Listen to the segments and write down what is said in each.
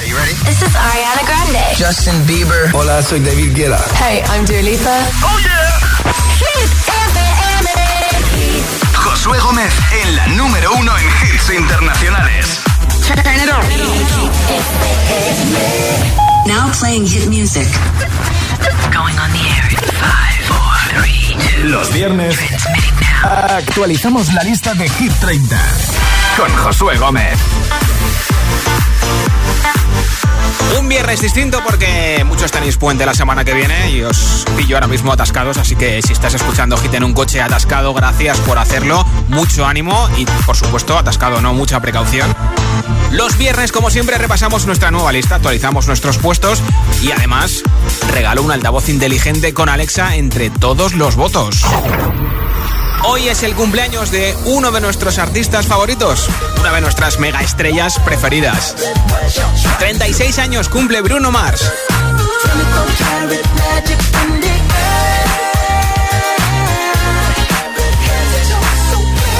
Are you ready? This is Ariana Grande. Justin Bieber. Hola, soy David Guetta. Hey, I'm Dua Lipa. Oh yeah. Hit FM. Josué Gómez en la número uno en hits internacionales. Turn it on. Now playing hit music. Going on the air in five, four, three, two. Los viernes actualizamos la lista de Hit 30 Con Josué Gómez. Un viernes distinto porque muchos tenéis puente la semana que viene y os pillo ahora mismo atascados, así que si estás escuchando Hit en un coche atascado, gracias por hacerlo, mucho ánimo y por supuesto atascado, no mucha precaución. Los viernes, como siempre, repasamos nuestra nueva lista, actualizamos nuestros puestos y además regalo un altavoz inteligente con Alexa entre todos los votos. Hoy es el cumpleaños de uno de nuestros artistas favoritos, una de nuestras mega estrellas preferidas. 36 años cumple Bruno Mars.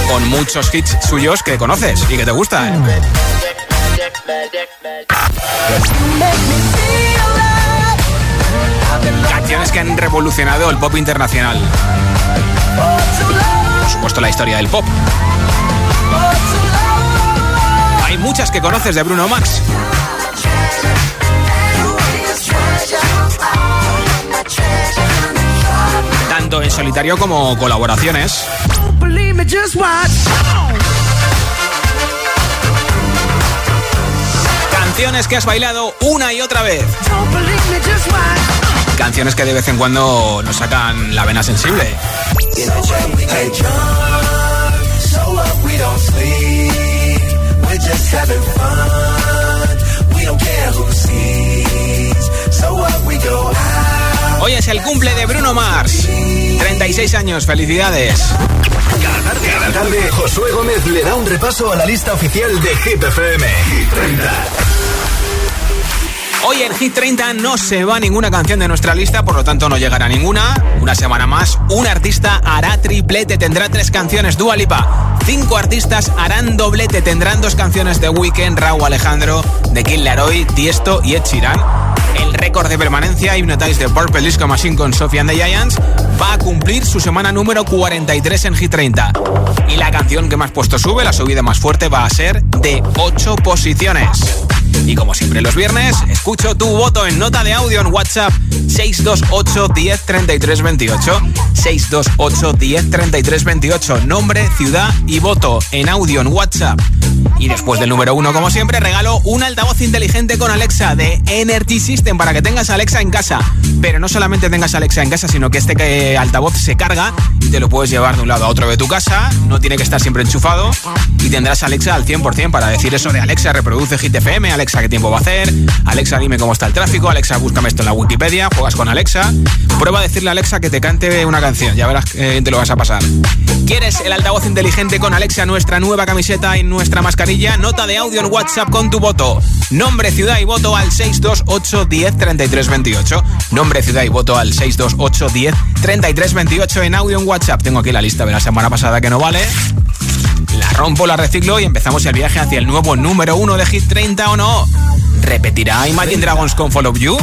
Con muchos hits suyos que conoces y que te gustan. Canciones que han revolucionado el pop internacional. Supuesto, la historia del pop. Hay muchas que conoces de Bruno Max. Tanto en solitario como colaboraciones. Canciones que has bailado una y otra vez. Canciones que de vez en cuando nos sacan la vena sensible. Hoy es el cumple de Bruno Mars. 36 años, felicidades. Cada cada tarde, Josué Gómez le da un repaso a la lista oficial de Hit FM. Hit 30. Hoy en Hit 30 no se va ninguna canción de nuestra lista, por lo tanto no llegará ninguna. Una semana más, un artista hará triplete, tendrá tres canciones Dua Lipa. Cinco artistas harán doblete, tendrán dos canciones de Weekend, Raúl Alejandro, de Kid Laroi, Tiesto y Ed. El récord de permanencia Hypnotize de Purple Disco Machine con Sophie and the Giants va a cumplir su semana número 43 en Hit 30. Y la canción que más puesto sube, la subida más fuerte, va a ser de 8 posiciones. Y como siempre los viernes, escucho tu voto en nota de audio en WhatsApp 628 10 33 28. 628 10 33 28. Nombre, ciudad y voto en audio en WhatsApp. Y después del número uno, como siempre, regalo un altavoz inteligente con Alexa de Energy System para que tengas Alexa en casa. Pero no solamente tengas Alexa en casa, sino que este eh, altavoz se carga y te lo puedes llevar de un lado a otro de tu casa. No tiene que estar siempre enchufado y tendrás Alexa al 100% para decir eso de Alexa, reproduce Hit FM, Alexa, ¿qué tiempo va a hacer? Alexa, dime cómo está el tráfico. Alexa, búscame esto en la Wikipedia. Juegas con Alexa. Prueba a decirle a Alexa que te cante una canción. Ya verás que te lo vas a pasar. ¿Quieres el altavoz inteligente con Alexa, nuestra nueva camiseta y nuestra mascarilla? Nota de audio en WhatsApp con tu voto. Nombre, ciudad y voto al 628 10 33 28. Nombre, ciudad y voto al 628 10 33 28 en audio en WhatsApp. Tengo aquí la lista de la semana pasada que no vale. La rompo, la reciclo y empezamos el viaje hacia el nuevo número uno de Hit 30 o no. ¿Repetirá Imagine Dragons con Follow You?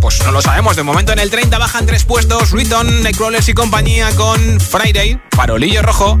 Pues no lo sabemos. De momento en el 30 bajan tres puestos. Riton, Nightcrawlers y compañía con Friday, Farolillo Rojo.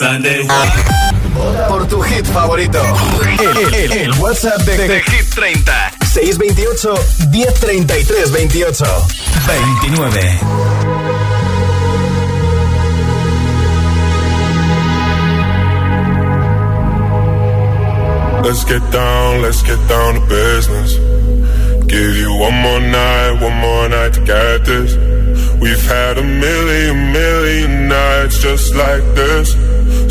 Sunday. Por tu hit favorito. El, el, el WhatsApp de, de, Hit 30. 628 1033 28 29. Let's get down, let's get down to business. Give you one more night, one more night to get this. We've had a million, million nights just like this.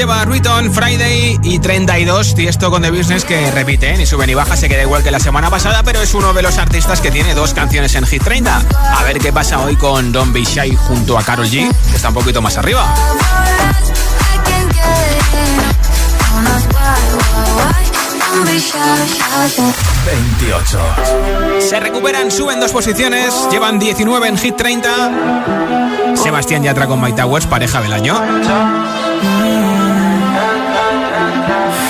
lleva Ruiton Friday y 32 Tiesto con The Business que repite, ni sube ni baja, se queda igual que la semana pasada, pero es uno de los artistas que tiene dos canciones en Hit 30. A ver qué pasa hoy con Don Be Shy junto a Carol G, que está un poquito más arriba. 28. Se recuperan, suben dos posiciones, llevan 19 en Hit 30. Sebastián Yatra con My Towers, pareja del año.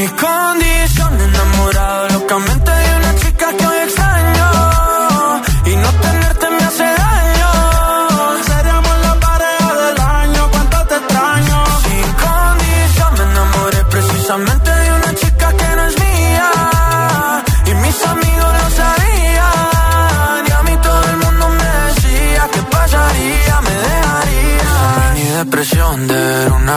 Mis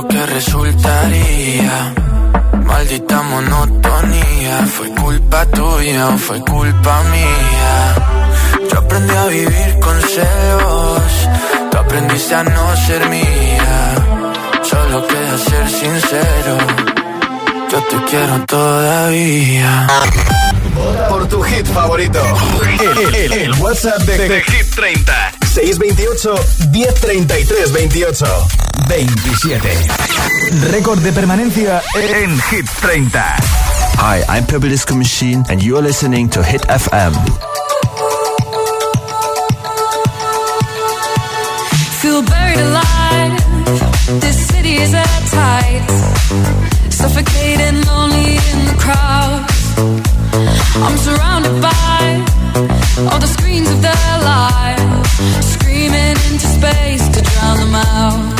lo que resultaría. Maldita monotonía, fue culpa tuya o fue culpa mía. Yo aprendí a vivir con celos, tú aprendiste a no ser mía. Solo queda ser sincero, yo te quiero todavía. Por tu hit favorito, el, el- el WhatsApp de, de Hit 30 628 1033 28 27. Récord de permanencia en Hit 30. Hi, I'm Purple Disco Machine, and you're listening to Hit FM. Feel buried alive. This city is at tight. Suffocating, lonely in the crowd. I'm surrounded by all the screens of their lives, screaming into space to drown them out.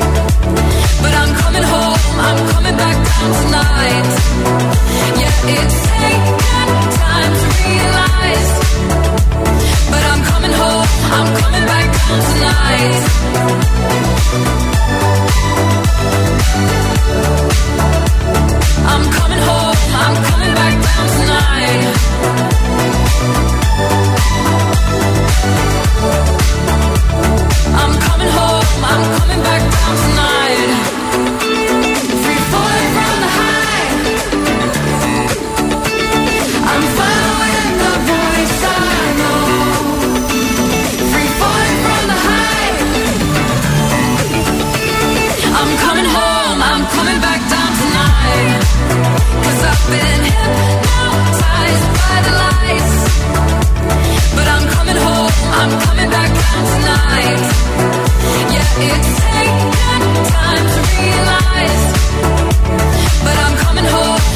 But I'm coming home, I'm coming back down tonight. Yeah, it's taken time to realize. But I'm coming home, I'm coming back down tonight. I'm coming home, I'm coming back down tonight.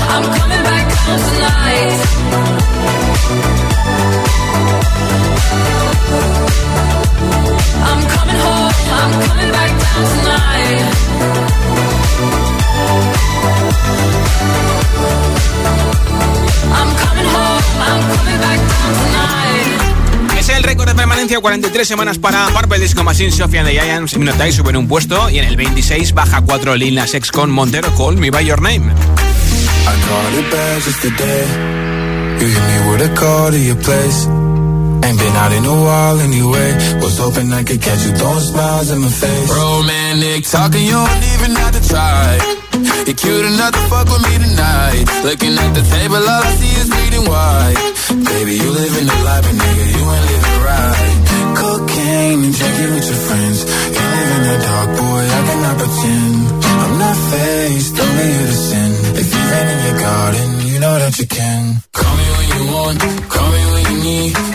I'm coming permanencia, 43 semanas para Purple Disco Machine, Sofia and the Giants, Minotai suben un puesto y en el 26 baja 4 Lil Nas X con Montero, Call Me By Your Name. I caught it bad just today. You hit me with a call to your place. Ain't been out in a while anyway. Was hoping I could catch you throwing smiles in my face. Romantic talking, you don't even have to try. You're cute enough to fuck with me tonight. Looking at the table, all I see is bleeding white. Baby, you living the life, and nigga, you ain't living right. Cocaine and drinking with your friends. You live in the dark, boy, I cannot pretend. I'm not faced, only you to sin. If you've in your garden, you know that you can. Call me when you want, call me when you need.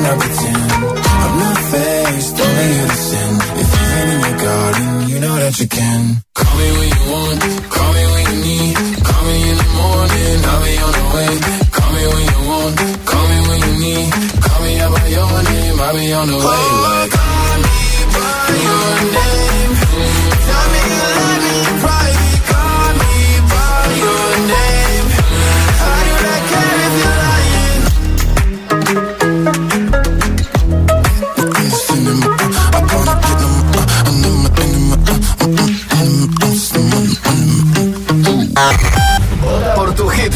Cannot pretend. I'm not faced, only sin. If you've been in your garden, you know that you can. Call me when you want, call me when you need. Call me in the morning, I'll be on the way. Call me when you want, call me when you need. Call me out by your name, I'll be on the way. Oh like,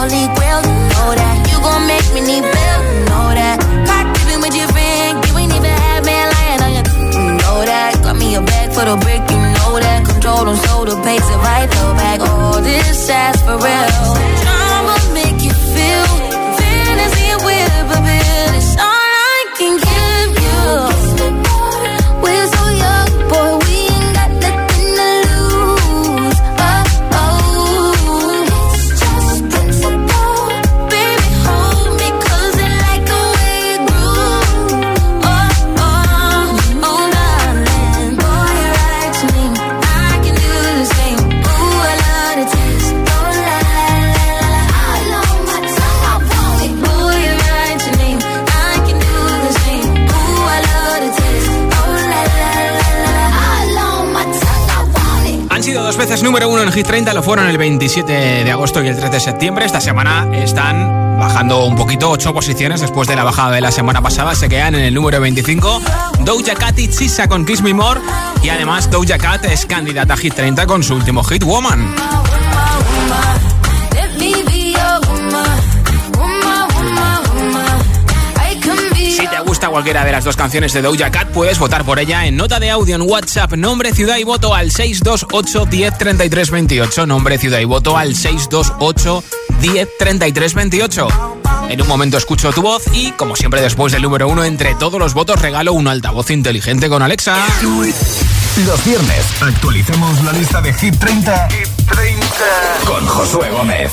Holy grail, you know that. You gon' make me need bail, you know that. Caught dipping with your friend, you ain't even had man lying on your, you know that. Got me a bag for the brick, you know that. Control them, so the pace it right though back. All this ass for real. Número uno en Hit 30, lo fueron el 27 de agosto y el 3 de septiembre. Esta semana están bajando un poquito, ocho posiciones después de la bajada de la semana pasada. Se quedan en el número 25. Doja Cat y Chisa con Kiss Me More. Y además Doja Cat es candidata a Hit 30 con su último hit, Woman. Cualquiera de las dos canciones de Doja Cat, puedes votar por ella en nota de audio en WhatsApp, nombre, ciudad y voto al 628 10 33 28. Nombre, ciudad y voto al 628 10 33 28. En un momento escucho tu voz y, como siempre, después del número uno, entre todos los votos regalo un altavoz inteligente con Alexa. Los viernes actualicemos la lista de Hit 30, con Josué Gómez.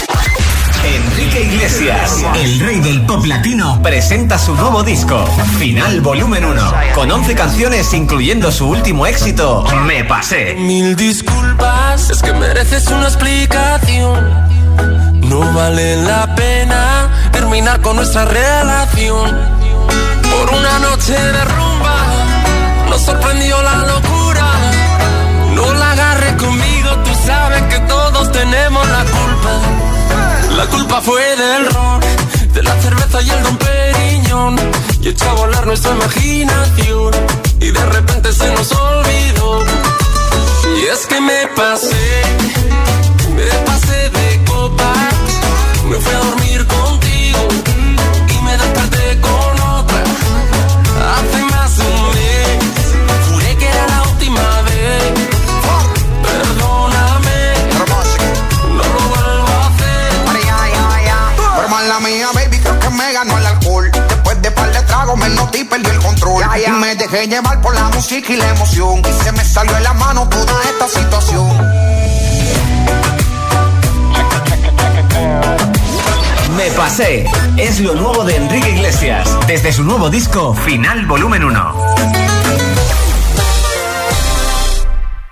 Enrique Iglesias, el rey del pop latino, presenta su nuevo disco, Final Volumen 1, con 11 canciones incluyendo su último éxito, Me Pasé. Mil disculpas, es que mereces una explicación. No vale la pena terminar con nuestra relación. Por una noche de rumba, nos sorprendió la locura. No la agarres conmigo, tú sabes que todos tenemos la culpa. La culpa fue del ron, de la cerveza y el don Periñón. Y echó a volar nuestra imaginación. Y de repente se nos olvidó. Y es que me pasé, me pasé de copa. Me fui a dormir contigo y perdí el control. Y me dejé llevar por la música y la emoción. Y se me salió en la mano toda esta situación. Me pasé. Es lo nuevo de Enrique Iglesias. Desde su nuevo disco, Final Volumen 1.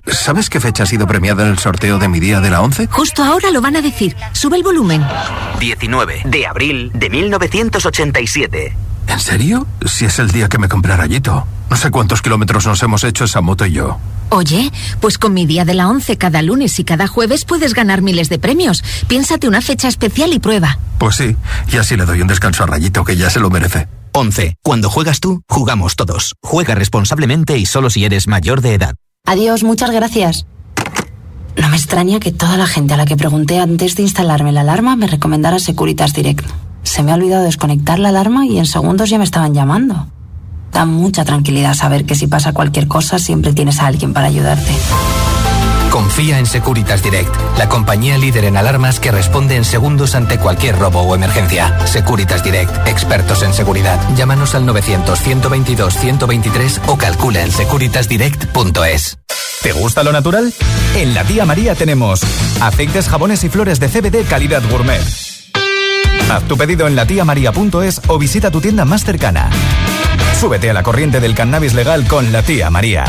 ¿Sabes qué fecha ha sido premiada en el sorteo de mi día de la 11? Justo ahora lo van a decir. Sube el volumen. 19 de abril de 1987. ¿En serio? Si es el día que me compré rayito. No sé cuántos kilómetros nos hemos hecho esa moto y yo. Oye, pues con mi día de la 11 cada lunes y cada jueves puedes ganar miles de premios. Piénsate una fecha especial y prueba. Pues sí, y así le doy un descanso a Rayito que ya se lo merece. 11. Cuando juegas tú, jugamos todos. Juega responsablemente y solo si eres mayor de edad. Adiós, muchas gracias. No me extraña que toda la gente a la que pregunté antes de instalarme la alarma me recomendara Securitas Direct. Se me ha olvidado desconectar la alarma y en segundos ya me estaban llamando. Da mucha tranquilidad saber que si pasa cualquier cosa siempre tienes a alguien para ayudarte. Confía en Securitas Direct, la compañía líder en alarmas que responde en segundos ante cualquier robo o emergencia. Securitas Direct, expertos en seguridad. Llámanos al 900-122-123 o calcula en securitasdirect.es. ¿Te gusta lo natural? En la tía María tenemos aceites, jabones y flores de CBD calidad gourmet. Haz tu pedido en latiamaria.es o visita tu tienda más cercana. Súbete a la corriente del cannabis legal con la tía María.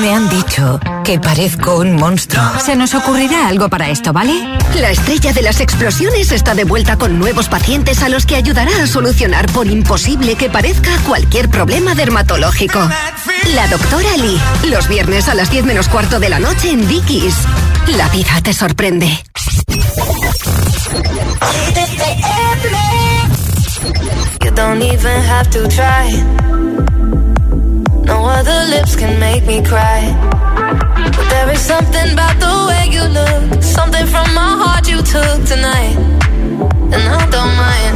Me han dicho que parezco un monstruo. Se nos ocurrirá algo para esto, ¿vale? La estrella de las explosiones está de vuelta con nuevos pacientes a los que ayudará a solucionar por imposible que parezca cualquier problema dermatológico. La doctora Lee, los viernes a las 10 menos cuarto de la noche en Dickies. La vida te sorprende. You don't even have to try. No other lips can make me cry. But there is something about the way you look, something from my heart you took tonight, and I don't mind.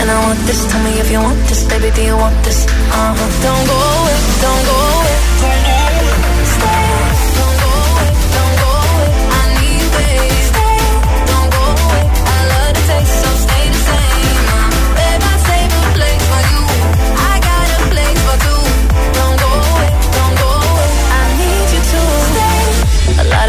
And I want this, tell me if you want this, baby, do you want this? Uh huh. Don't go away, don't go away.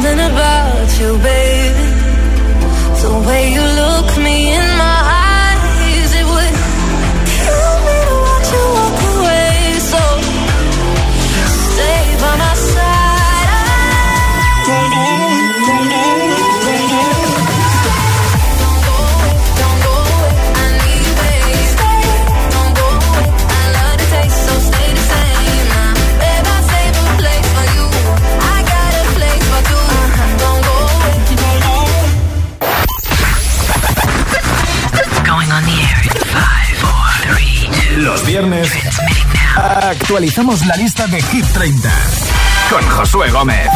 Something about you, baby. The way you look me in actualizamos la lista de Hit 30 con Josué Gómez.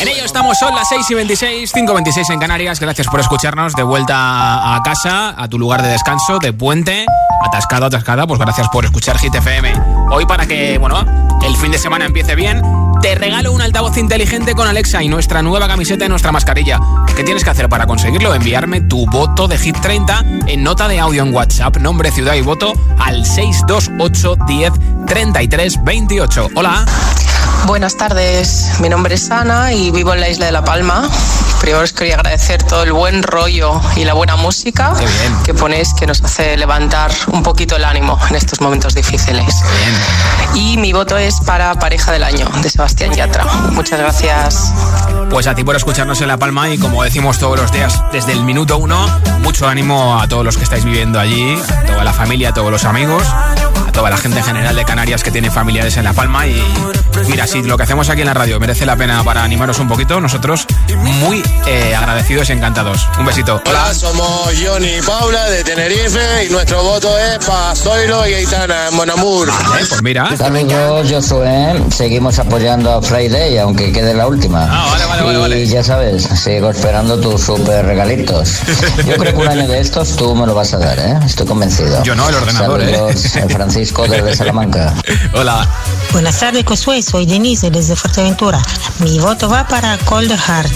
En ello estamos, son las 6 y 26, 5 26 en Canarias. Gracias por escucharnos. De vuelta a casa, a tu lugar de descanso, de puente, atascado, atascada. Pues gracias por escuchar Hit FM. Hoy, para que, bueno, el fin de semana empiece bien, te regalo un altavoz inteligente con Alexa y nuestra nueva camiseta y nuestra mascarilla. ¿Qué tienes que hacer para conseguirlo? Enviarme tu voto de Hit 30 en nota de audio en WhatsApp, nombre, ciudad y voto al 628 10 33 28. Hola. Buenas tardes, mi nombre es Ana y vivo en la isla de La Palma. Primero os quería agradecer todo el buen rollo y la buena música que ponéis que nos hace levantar un poquito el ánimo en estos momentos difíciles. Y mi voto es para Pareja del Año, de Sebastián Yatra. Muchas gracias. Pues a ti por escucharnos en La Palma y como decimos todos los días desde el minuto uno, mucho ánimo a todos los que estáis viviendo allí, a toda la familia, a todos los amigos, a toda la gente en general de Canarias que tiene familiares en La Palma y mira, si lo que hacemos aquí en la radio merece la pena para animaros un poquito, nosotros muy eh, agradecidos y encantados. Un besito. Hola, somos Johnny y Paula de Tenerife y nuestro voto es para Zoilo y Aitana en Monamur. Vale, pues mira. Saludos, Josué. Seguimos apoyando a Friday, aunque quede la última. Ah, vale, vale, vale, vale. Y ya sabes, sigo esperando tus super regalitos. Yo creo que un año de estos tú me lo vas a dar, ¿eh? Estoy convencido. Yo no, el ordenador, Saludos, ¿eh? Francisco desde Salamanca. Hola. Buenas tardes, Josué. Soy Denise desde Fuerteventura. Mi voto va para Cold Heart.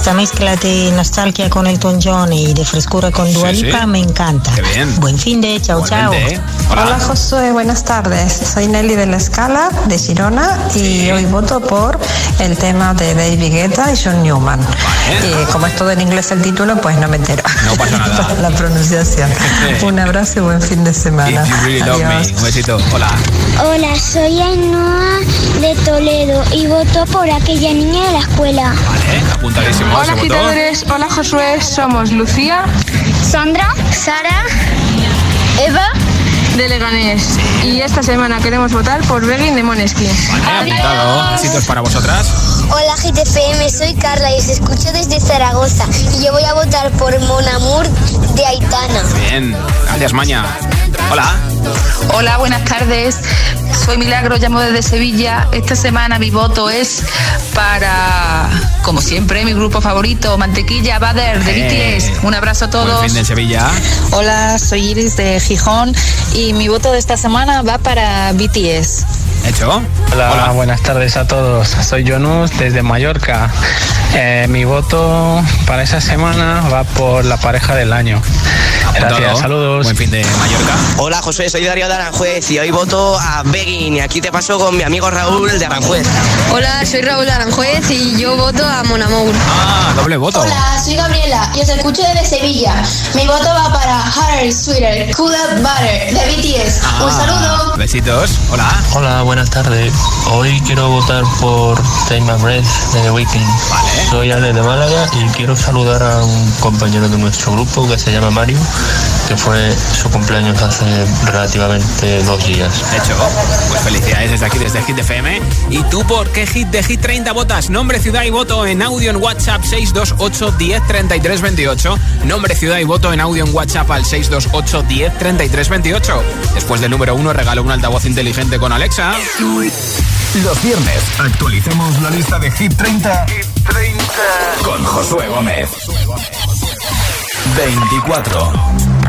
Esta mezcla de nostalgia con Elton John y de frescura con Dua Sí, Lipa sí. me encanta. Qué bien. Buen fin de chao, chao. ¿eh? Hola. Hola Josué, buenas tardes. Soy Nelly de la Escala, de Girona, y hoy voto por el tema de David Guetta y John Newman. Y como es todo en inglés el título, pues no me entero. No pasa nada. la pronunciación. Un abrazo y buen fin de semana. Really love me. Adiós. Un besito. Hola. Hola, soy Ainhoa de Toledo y voto por aquella niña de la escuela. Vale, apuntadísimo Hola agitadores, hola Josué, somos Lucía, Sandra, Sara, Eva de Leganés y esta semana queremos votar por Begging de Moneskin. Vale, apuntado. Besitos para vosotras. Hola GTFM, soy Carla y os escucho desde Zaragoza y yo voy a votar por Mon Amour de Aitana. Bien. Gracias, Maña. Hola. Hola, buenas tardes. Soy Milagro, llamo desde Sevilla. Esta semana mi voto es para, como siempre, mi grupo favorito, Mantequilla Bader de Eh, BTS. Un abrazo a Buen todos. fin de Sevilla. Hola, soy Iris de Gijón y mi voto de esta semana va para BTS. ¿Hecho? Hola, buenas tardes a todos. Soy Jonus desde Mallorca. Eh, mi voto para esa semana va por la pareja del año. Gracias, saludos. Buen fin de Mallorca. Hola José, soy Darío de Aranjuez y hoy voto a Begging y aquí te paso con mi amigo Raúl de Aranjuez. Hola, soy Raúl de Aranjuez y yo voto a Mon Amour. Ah, doble voto. Hola, soy Gabriela y os escucho desde Sevilla. Mi voto va para Harry Sweeter, Cool Up Butter de BTS. Un Ah, saludo. Besitos. Hola. Hola, buenas tardes. Hoy quiero votar por Take My Breath de The Weeknd. Soy Ale de Málaga y quiero saludar a un compañero de nuestro grupo que se llama Mario, que fue su cumpleaños hace relativamente dos días. Hecho. Pues felicidades desde aquí, desde Hit FM. ¿Y tú por qué hit de Hit 30 votas? Nombre, ciudad y voto en audio en WhatsApp 628 10 33 28. Nombre, ciudad y voto en audio en WhatsApp al 628 10 33 28. Después del número uno regalo un altavoz inteligente con Alexa. Los viernes actualicemos la lista de Hit 30, con Josué Gómez. 24.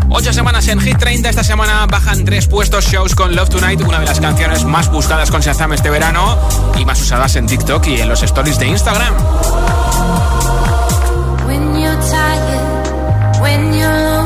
Ocho semanas en Hit 30. Esta semana bajan tres puestos shows con Love Tonight, una de las canciones más buscadas con Shazam este verano y más usadas en TikTok y en los stories de Instagram. You're tired, when you're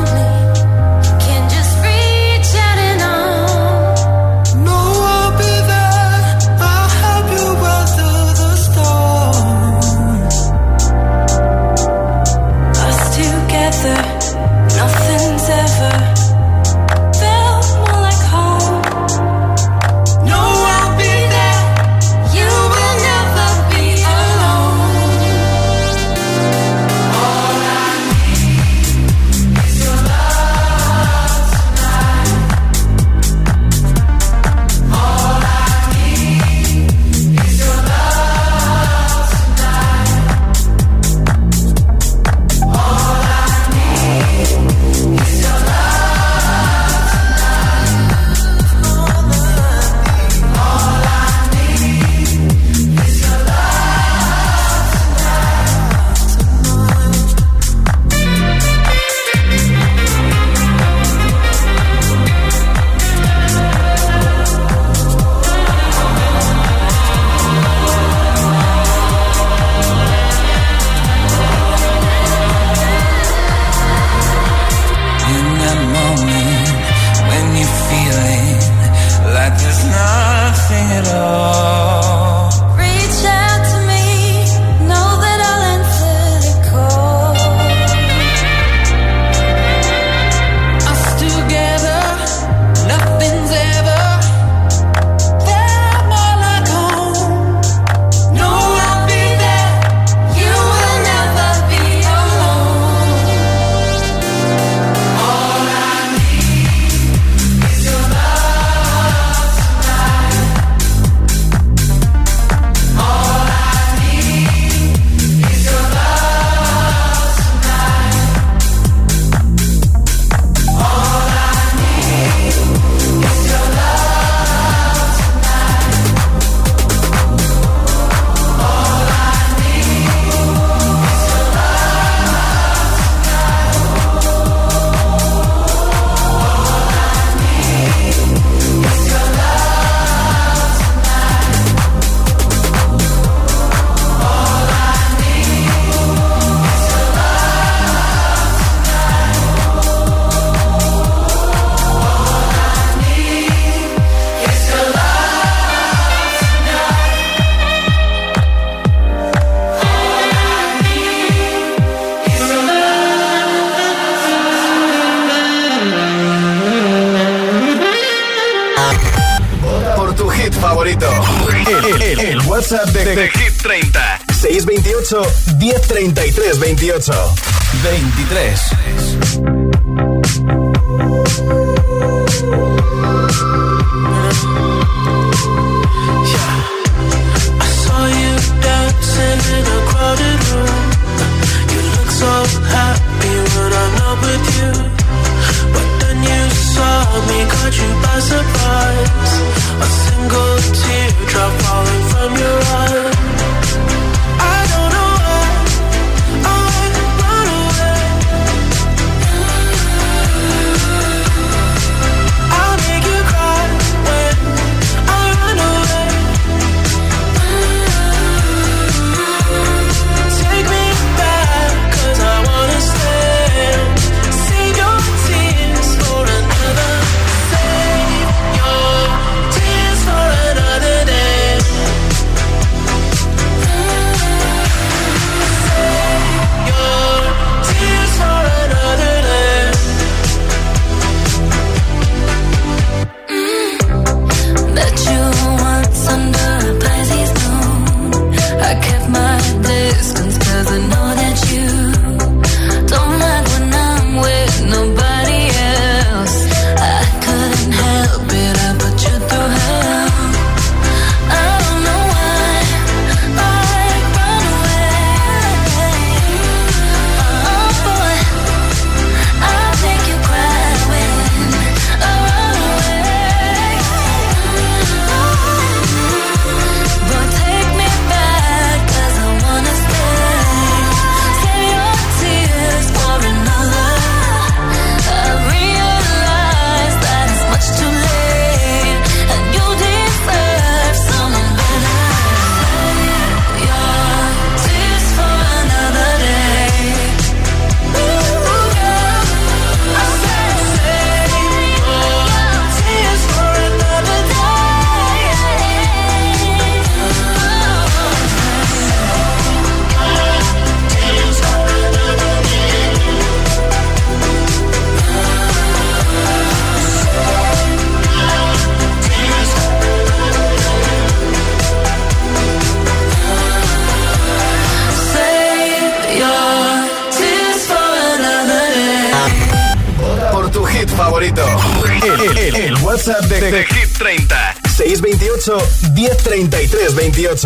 628 1033 28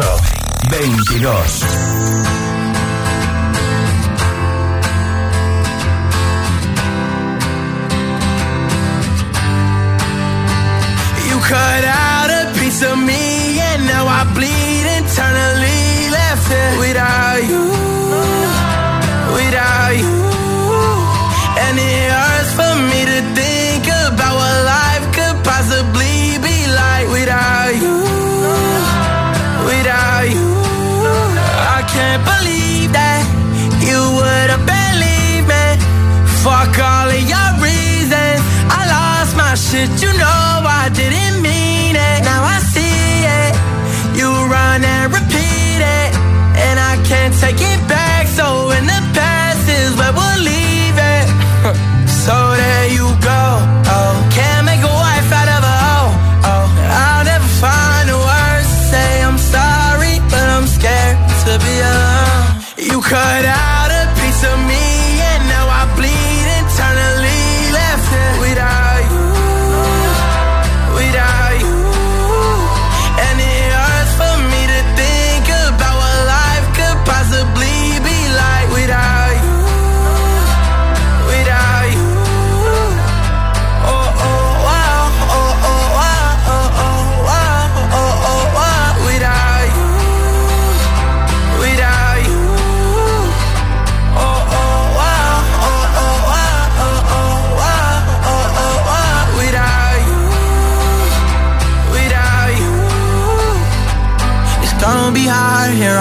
22. cut out a piece of me Fuck all of your reasons. I lost my shit, you know I didn't mean it. Now I see it. You run and repeat it. And I can't take it back, so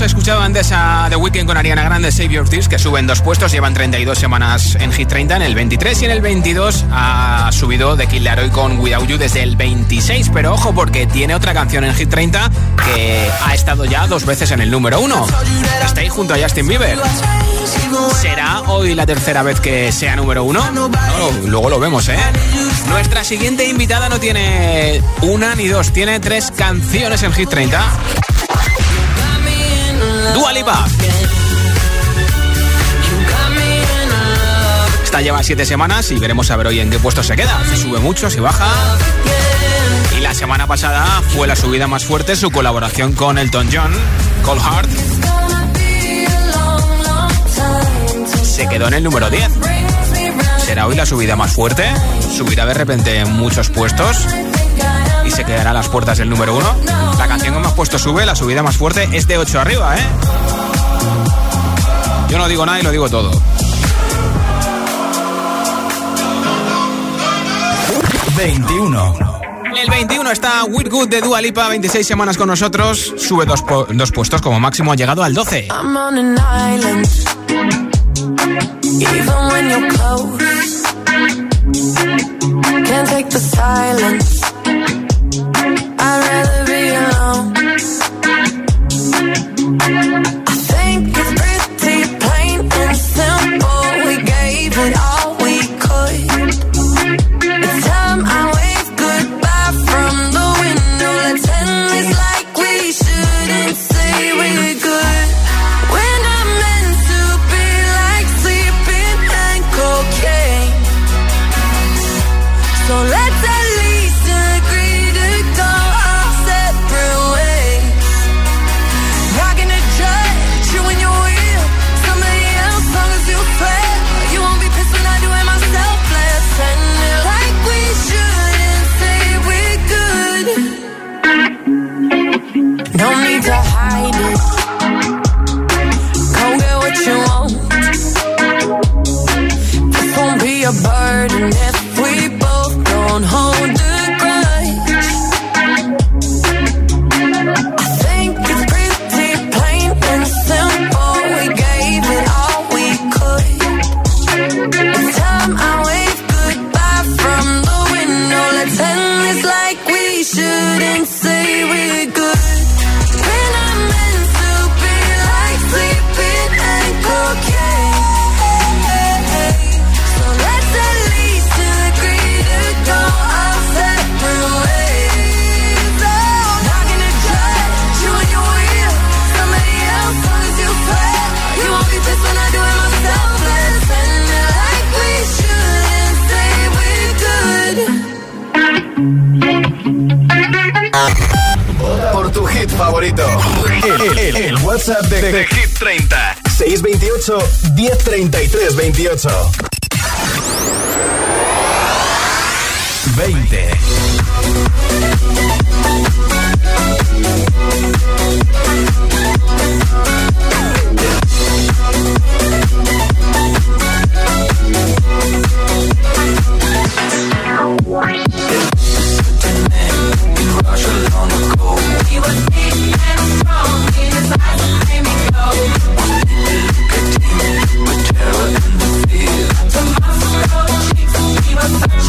hemos escuchado antes a The Weeknd con Ariana Grande, Save Your Tears, que suben dos puestos, llevan 32 semanas en Hit 30, en el 23 y en el 22 ha subido The Kid Laroi con Without You desde el 26, pero ojo porque tiene otra canción en Hit 30 que ha estado ya dos veces en el número uno. Está ahí junto a Justin Bieber. ¿Será hoy la tercera vez que sea número uno? luego lo vemos, ¿eh? Nuestra siguiente invitada no tiene una ni dos, tiene tres canciones en Hit 30. Dua Lipa. Esta lleva siete semanas y veremos a ver hoy en qué puesto se queda. Si sube mucho, si baja. Y la semana pasada fue la subida más fuerte su colaboración con Elton John, Cold Heart. Se quedó en el número 10. ¿Será hoy la subida más fuerte? ¿Subirá de repente muchos puestos? Y se quedará a las puertas del número uno. La canción que hemos puesto sube, la subida más fuerte es de 8 arriba, ¿eh? Yo no digo nada y lo digo todo. 21. El 21 está With Good de Dua Lipa, 26 semanas con nosotros, sube dos, dos puestos como máximo, ha llegado al 12. Can't take the silence. WhatsApp de, de Hit 30. 628 1033 28. 20. my time.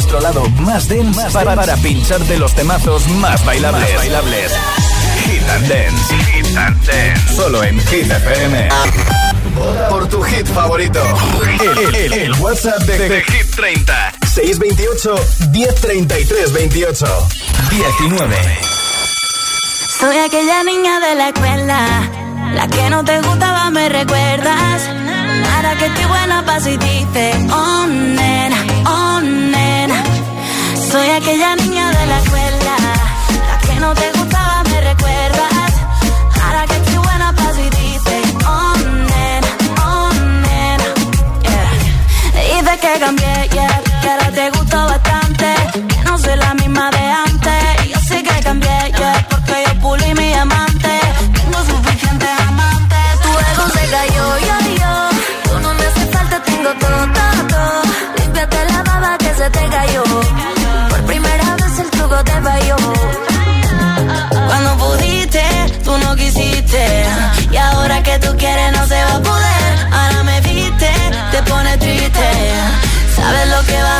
Nuestro lado más dense para, para pincharte los temazos más bailables. bailables. Hit and Dance. Hit and Dance. Solo en Hit FM. Por tu hit favorito. El, el, WhatsApp de, de, Hit 30. 628 1033 28. 19. Soy aquella niña de la escuela. La que no te gustaba, me recuerdas. Ahora que estoy buena, paso y dice, oh nena, oh nena. Soy aquella niña de la escuela. La que no te gustaba, me recuerdas. Ahora que estoy buena, paso y dice, oh nena, oh nena. Yeah. Dice que cambié, yeah, que ahora te gustó bastante. Que no soy la misma de antes. Yo sé que cambié, yeah, porque yo pulí mi amante. Tengo suficientes amantes. Tu ego se cayó, yo, yo. Tú no me hace falta, tengo todo, todo, todo. Límpiate la baba que se te cayó. Cuando pudiste, tú no quisiste. Y ahora que tú quieres, no se va a poder. Ahora me viste, te pone triste. Sabes lo que vas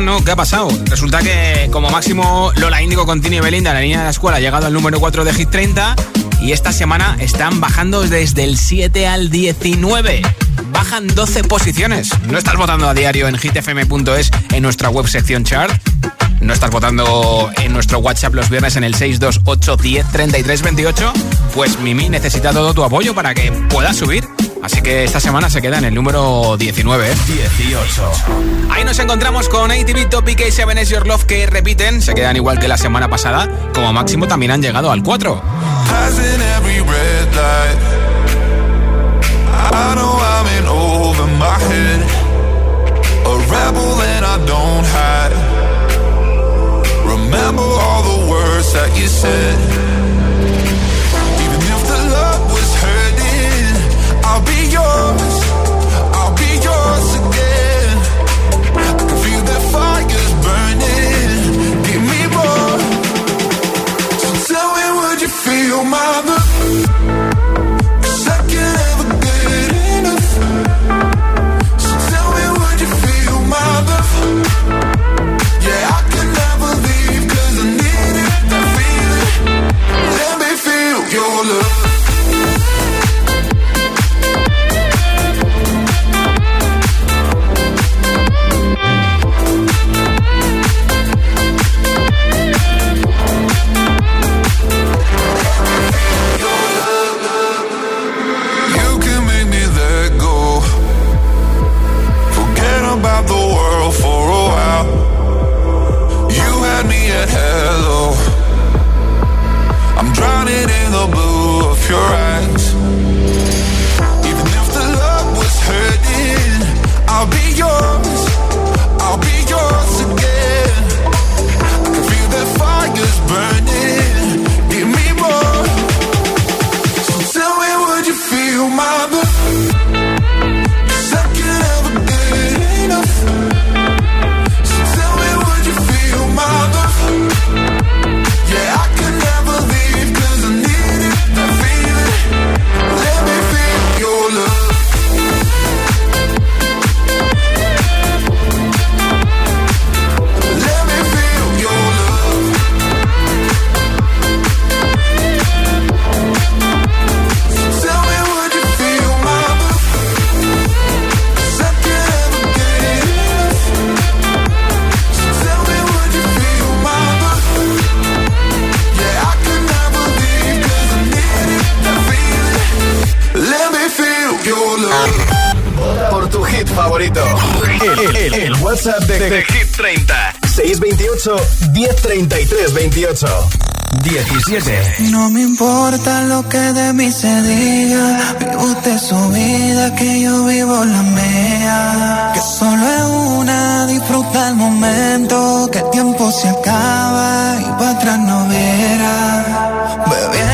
No, ¿qué ha pasado? Resulta que como máximo Lola Índigo con Tini y Belinda, la niña de la escuela, ha llegado al número 4 de Hit 30 y esta semana están bajando desde el 7 al 19. Bajan 12 posiciones. ¿No estás votando a diario en hitfm.es en nuestra web sección chart? ¿No estás votando en nuestro WhatsApp los viernes en el 628 10 33 28? Pues Mimi necesita todo tu apoyo para que puedas subir. Así que esta semana se queda en el número 19. 18. Ahí nos encontramos con ATV Topic y 7 Is Your Love que repiten, se quedan igual que la semana pasada. Como máximo también han llegado al 4. Passing every red light. I know I'm in over my head. A rebel and I don't hide. Remember all the words that you said. 103328 17. No me importa lo que de mí se diga. Vive usted su vida, que yo vivo la mía. Que solo es una, disfruta el momento. Que el tiempo se acaba y para atrás no verá. Jodiendo.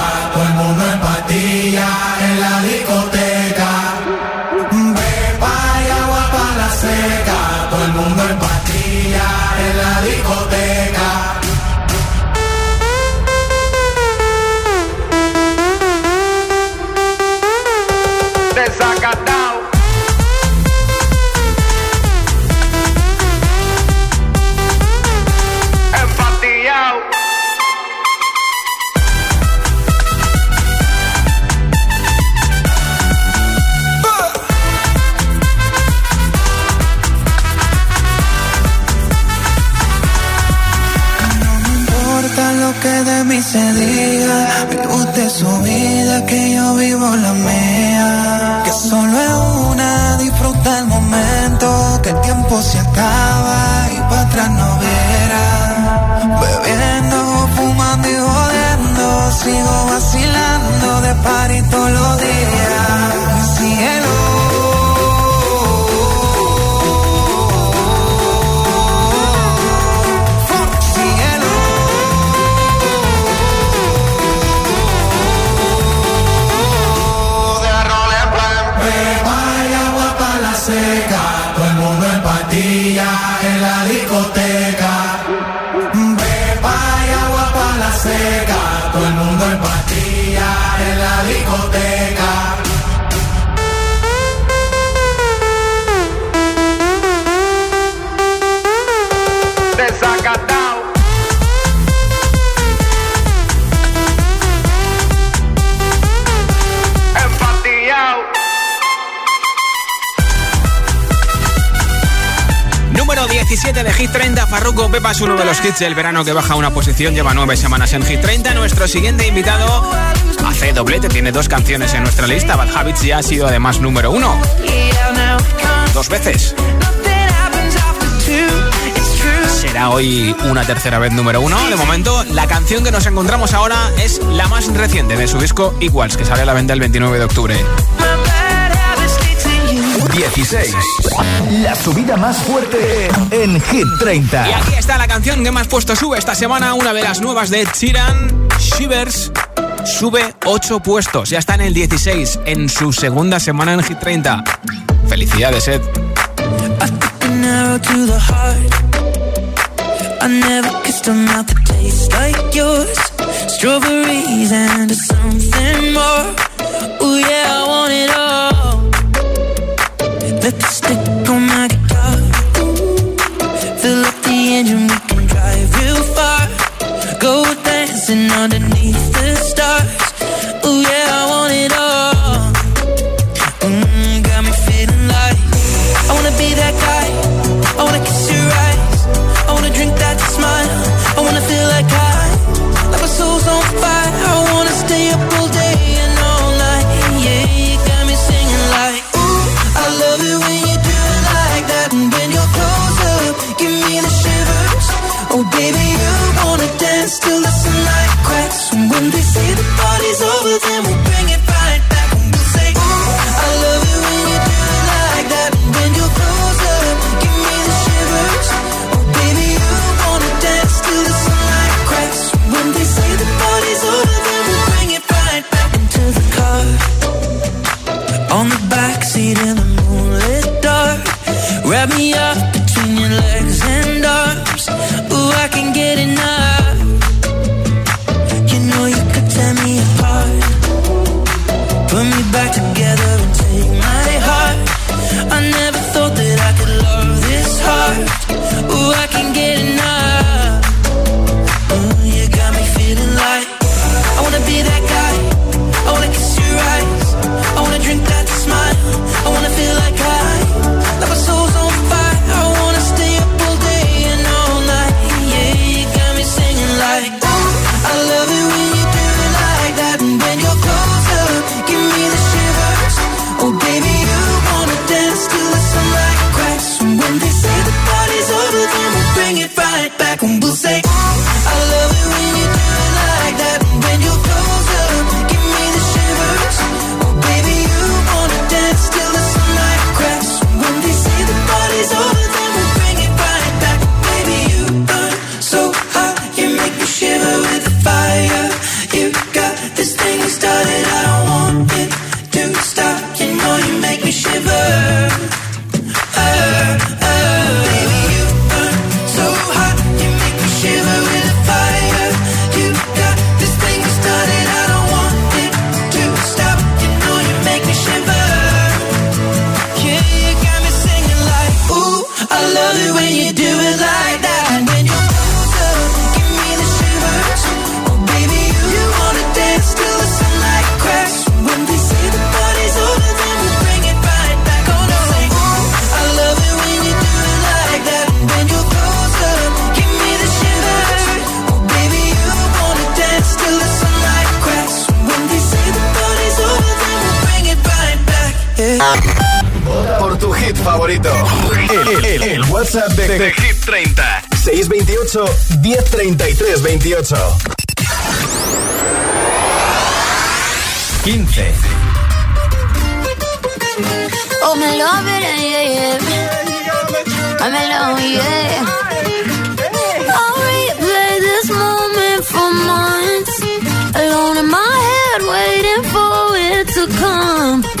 Pepa es uno de los hits del verano que baja una posición, lleva nueve semanas en Hit 30. Nuestro siguiente invitado hace doblete, tiene dos canciones en nuestra lista. Bad Habits ya ha sido además número uno. Dos veces. Será hoy una tercera vez número uno. De momento, la canción que nos encontramos ahora es la más reciente de su disco Equals, que sale a la venta el 29 de octubre. 16. La subida más fuerte en Hit 30. Y aquí está la canción que más puesto sube esta semana, una de las nuevas de Chiran, Shivers. Sube 8 puestos, ya está en el 16, en su segunda semana en Hit 30. Felicidades, Ed. I never kissed a mouth that tastes like yours. Strawberries and something more. Oh yeah, I want it all. Let the stick on my shiver with 28. 15. Oh, me love it, yeah, yeah. I'm alone, yeah. I'll replay this moment for months. Alone in my head, waiting for it to come.